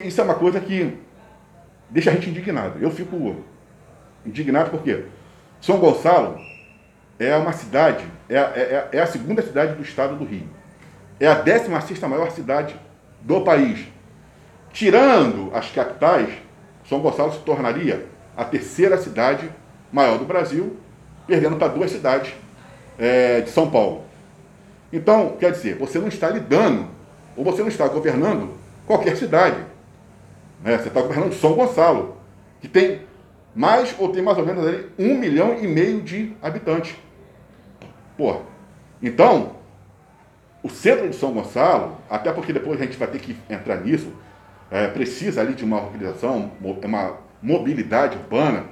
Isso é uma coisa que deixa a gente indignado. Eu fico indignado porque São Gonçalo é uma cidade, é, é, é a segunda cidade do estado do Rio. É a 16 maior cidade do país. Tirando as capitais, São Gonçalo se tornaria a terceira cidade maior do Brasil, perdendo para duas cidades é, de São Paulo. Então, quer dizer, você não está lidando, ou você não está governando qualquer cidade. Né? Você está governando São Gonçalo, que tem mais ou tem mais ou menos ali, um milhão e meio de habitantes. Porra. Então, o centro de São Gonçalo, até porque depois a gente vai ter que entrar nisso, é, precisa ali de uma organização, uma mobilidade urbana,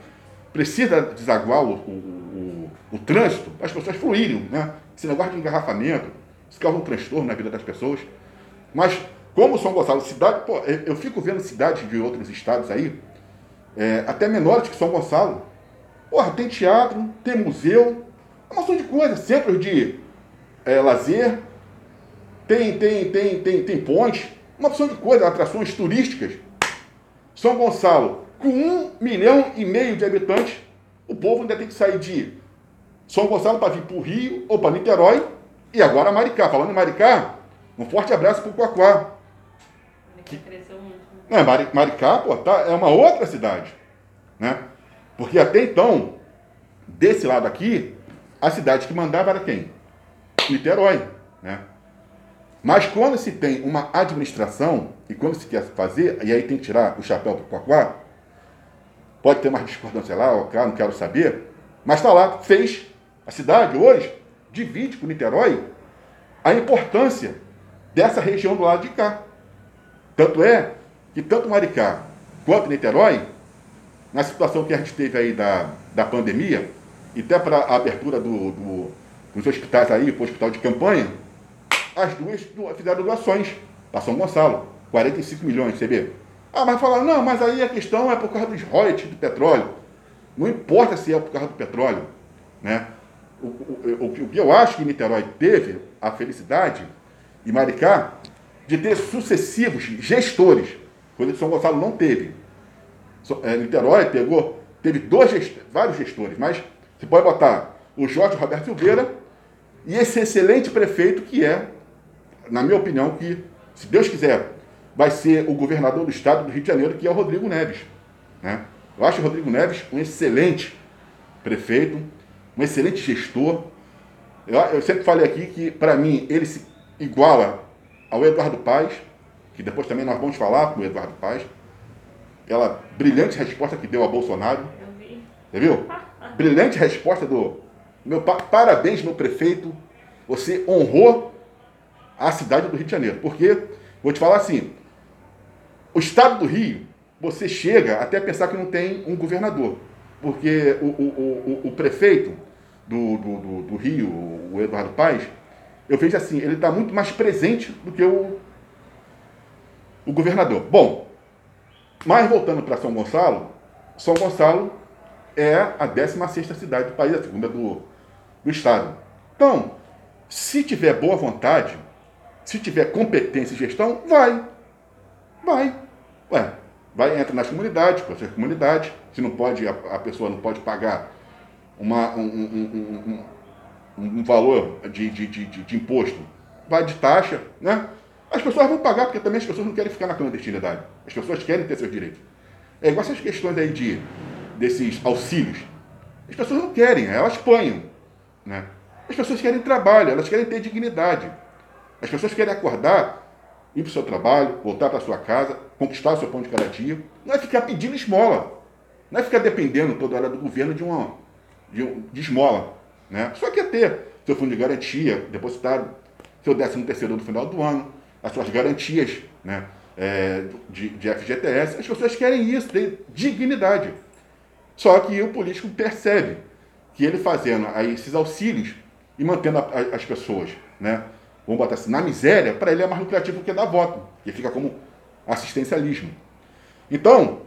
precisa desaguar o, o, o, o trânsito, as pessoas fluírem, né? Esse negócio de engarrafamento, isso causa um transtorno na vida das pessoas. Mas, como São Gonçalo, cidade, pô, eu fico vendo cidades de outros estados aí, é, até menores que São Gonçalo. Porra, tem teatro, tem museu, uma opção de coisas, centros de é, lazer, tem, tem, tem, tem, tem ponte, uma opção de coisas, atrações turísticas. São Gonçalo, com um milhão e meio de habitantes, o povo ainda tem que sair de São Gonçalo para vir para o Rio ou para Niterói e agora Maricá. Falando em Maricá, um forte abraço para o Coaquá. Que cresceu muito. Né? Maricá, pô, tá, é uma outra cidade. Né? Porque até então, desse lado aqui, a cidade que mandava era quem? Niterói. Né? Mas quando se tem uma administração, e quando se quer fazer, e aí tem que tirar o chapéu para o pode ter uma discordância lá, ou cá, não quero saber, mas está lá, fez. A cidade hoje divide com Niterói a importância dessa região do lado de cá. Tanto é que tanto Maricá quanto Niterói, na situação que a gente teve aí da, da pandemia, e até para a abertura do, do, dos hospitais aí, para o hospital de campanha, as duas fizeram doações para São Gonçalo, 45 milhões, você vê. Ah, mas falaram, não, mas aí a questão é por causa dos royalties do petróleo. Não importa se é por causa do petróleo. Né? O, o, o, que eu acho que Niterói teve a felicidade, e Maricá, de ter sucessivos gestores coisa que São Gonçalo não teve. É, Niterói pegou, teve dois vários gestores, mas você pode botar o Jorge Roberto Silveira e esse excelente prefeito que é, na minha opinião, que, se Deus quiser, vai ser o governador do estado do Rio de Janeiro, que é o Rodrigo Neves. Né? Eu acho o Rodrigo Neves um excelente prefeito, um excelente gestor. Eu, eu sempre falei aqui que, para mim, ele se iguala ao Eduardo Paes, que depois também nós vamos falar com o Eduardo Paz, aquela brilhante resposta que deu a Bolsonaro. Eu vi. Você viu? brilhante resposta do. Meu parabéns, meu prefeito. Você honrou a cidade do Rio de Janeiro. Porque, vou te falar assim, o estado do Rio, você chega até a pensar que não tem um governador. Porque o, o, o, o prefeito do, do, do, do Rio, o Eduardo Paes, eu vejo assim, ele está muito mais presente do que o, o governador. Bom, mas voltando para São Gonçalo, São Gonçalo é a 16 cidade do país, a segunda do, do estado. Então, se tiver boa vontade, se tiver competência e gestão, vai. Vai. Ué, vai, entra nas comunidades, com as comunidades. Se não pode, a, a, pessoa não pode pagar uma, um, um, um, um valor de, de, de, de imposto, vai de taxa, né? As pessoas vão pagar porque também as pessoas não querem ficar na clandestinidade. As pessoas querem ter seus direitos. É igual essas questões aí de, desses auxílios. As pessoas não querem, elas apanham. Né? As pessoas querem trabalho, elas querem ter dignidade. As pessoas querem acordar, ir para o seu trabalho, voltar para a sua casa, conquistar o seu pão de cada dia. Não é ficar pedindo esmola. Não é ficar dependendo toda hora do governo de uma de, de esmola. Né? Só quer ter seu fundo de garantia depositado, seu décimo terceiro no final do ano, as suas garantias né, é, de, de FGTS. As pessoas querem isso, ter dignidade. Só que o político percebe que ele fazendo aí esses auxílios e mantendo a, a, as pessoas, né, vamos botar assim, na miséria, para ele é mais lucrativo que dar voto, e fica como assistencialismo. Então,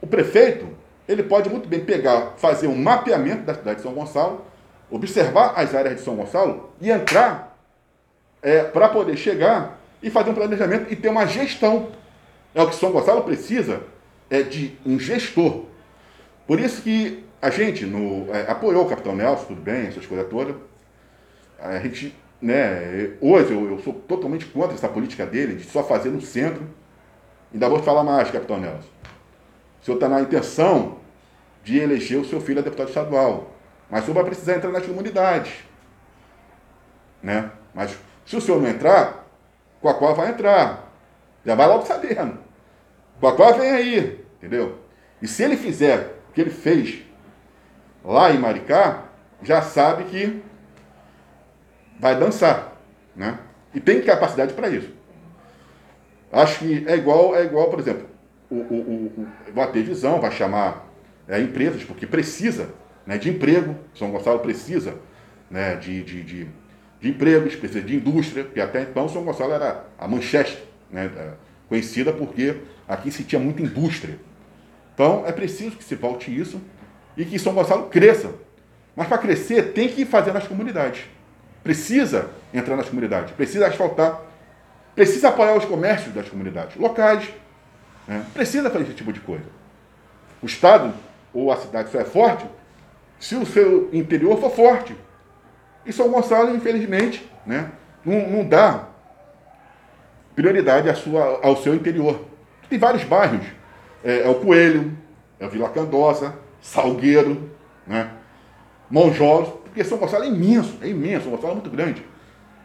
o prefeito, ele pode muito bem pegar, fazer um mapeamento da cidade de São Gonçalo, observar as áreas de São Gonçalo e entrar é, para poder chegar e fazer um planejamento e ter uma gestão. É o que São Gonçalo precisa é de um gestor. Por isso que a gente no, é, apoiou o Capitão Nelson, tudo bem, essas coisas todas. A gente, né, hoje eu, eu, sou totalmente contra essa política dele de só fazer no centro. Ainda vou te falar mais, Capitão Nelson. O senhor está na intenção de eleger o seu filho a deputado estadual. Mas o senhor vai precisar entrar nas comunidades. Né? Mas se o senhor não entrar, Coacó vai entrar. Já vai logo sabendo. Coacó vem aí, entendeu? E se ele fizer o que ele fez lá em Maricá, já sabe que vai dançar, né? E tem capacidade para isso. Acho que é igual, é igual, por exemplo, o, o, o, vai ter visão, vai chamar é, empresas, porque precisa né, de emprego, São Gonçalo precisa né, de, de, de, de empregos, precisa de indústria, porque até então São Gonçalo era a Manchester, né, conhecida porque aqui se tinha muita indústria. Então é preciso que se volte isso e que São Gonçalo cresça. Mas para crescer tem que fazer nas comunidades. Precisa entrar nas comunidades, precisa asfaltar, precisa apoiar os comércios das comunidades locais, né? precisa fazer esse tipo de coisa. O Estado ou a cidade só é forte se o seu interior for forte. E São Gonçalo, infelizmente, né, não, não dá prioridade à sua, ao seu interior. Tem vários bairros. É, é o Coelho, é o Vila Candosa, Salgueiro, né, Monjolos, porque São Gonçalo é imenso, é imenso, São Gonçalo é muito grande.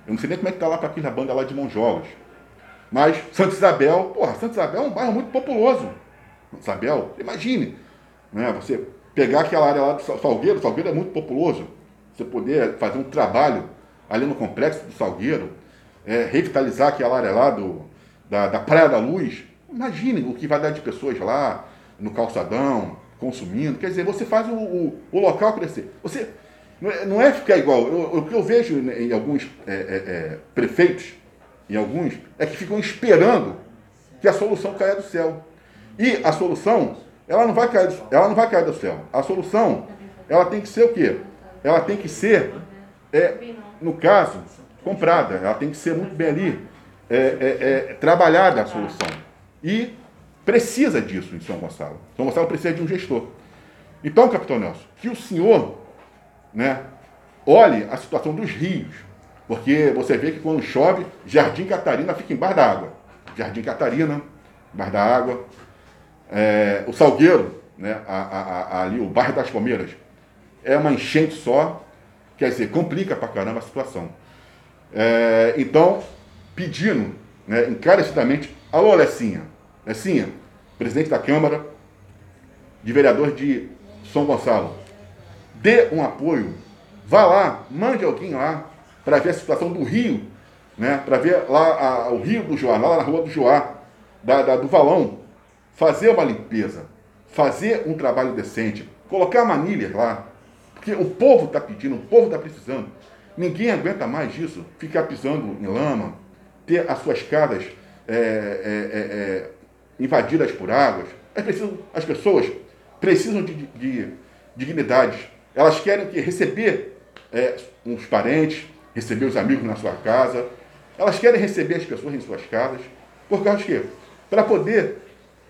Eu não sei nem como é que está lá para aqui na banda lá de Monjolos. Mas Santa Isabel, porra, Santa Isabel é um bairro muito populoso. Santa Isabel, imagine, né, você pegar aquela área lá do Salgueiro, Salgueiro é muito populoso, você poder fazer um trabalho ali no complexo do Salgueiro, é, revitalizar aquela área lá do, da, da Praia da Luz, imagine o que vai dar de pessoas lá, no calçadão, consumindo. Quer dizer, você faz o, o, o local crescer. Você não é, é ficar igual. O que eu vejo em alguns é, é, é, prefeitos, em alguns, é que ficam esperando que a solução caia do céu. E a solução ela não vai cair, ela não vai cair do céu. A solução, ela tem que ser o quê? Ela tem que ser, é, no caso, comprada. Ela tem que ser muito bem ali, é, é, é, trabalhada a solução. E precisa disso em São Gonçalo. São Gonçalo precisa de um gestor. Então, capitão Nelson, que o senhor, né, olhe a situação dos rios. Porque você vê que quando chove, Jardim Catarina fica embaixo da água. Jardim Catarina, embaixo da água. É, o Salgueiro, né, a, a, a, ali, o bairro das Palmeiras, é uma enchente só, quer dizer, complica pra caramba a situação. É, então, pedindo né, encarecidamente, alô Lecinha, Lecinha, presidente da Câmara, de vereador de São Gonçalo, dê um apoio, vá lá, mande alguém lá para ver a situação do rio, né, para ver lá a, o rio do Joá, lá na rua do Joá, da, da, do Valão, fazer uma limpeza, fazer um trabalho decente, colocar manilhas lá, porque o povo está pedindo, o povo está precisando. Ninguém aguenta mais isso, ficar pisando em lama, ter as suas casas é, é, é, é invadidas por águas. É preciso, as pessoas precisam de, de. Elas querem que receber é, uns parentes, receber os amigos na sua casa. Elas querem receber as pessoas em suas casas. Por causa de quê? Para poder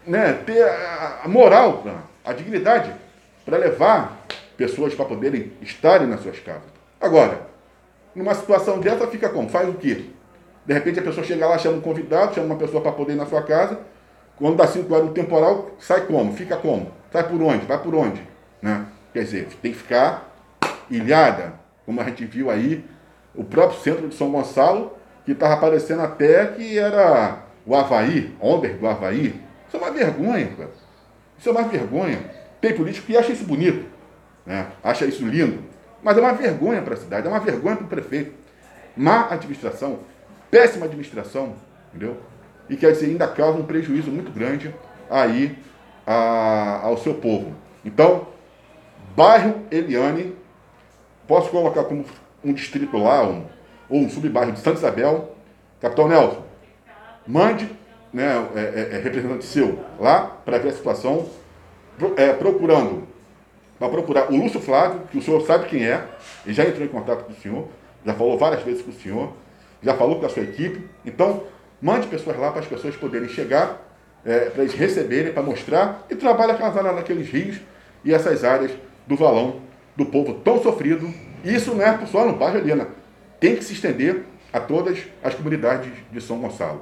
né, ter a moral, a dignidade para levar pessoas para poderem estarem nas suas casas. Agora, numa situação dessa, fica como? Faz o quê? De repente a pessoa chega lá, chama um convidado, chama uma pessoa para poder ir na sua casa. Quando dá cinco horas no temporal, sai como? Fica como? Sai por onde? Vai por onde? Né? Quer dizer, tem que ficar ilhada, como a gente viu aí, o próprio centro de São Gonçalo, que estava aparecendo até que era o Havaí, Onder do Havaí, isso é uma vergonha, cara. Isso é uma vergonha. Tem político que acha isso bonito, né? acha isso lindo, mas é uma vergonha para a cidade, é uma vergonha para o prefeito. Má administração, péssima administração, entendeu? E quer dizer, ainda causa um prejuízo muito grande aí a, ao seu povo. Então, bairro Eliane, posso colocar como um distrito lá, um, ou um subbairro de Santa Isabel. Capitão Nelson, mande né, é, é, é, representante seu lá para ver a situação, é, procurando, para procurar o Lúcio Flávio, que o senhor sabe quem é, e já entrou em contato com o senhor, já falou várias vezes com o senhor, já falou com a sua equipe. Então, mande pessoas lá para as pessoas poderem chegar é, para eles receberem, para mostrar, e trabalha áreas naqueles rios e essas áreas do valão do povo tão sofrido. Isso não é só no bairro Helena, tem que se estender a todas as comunidades de São Gonçalo.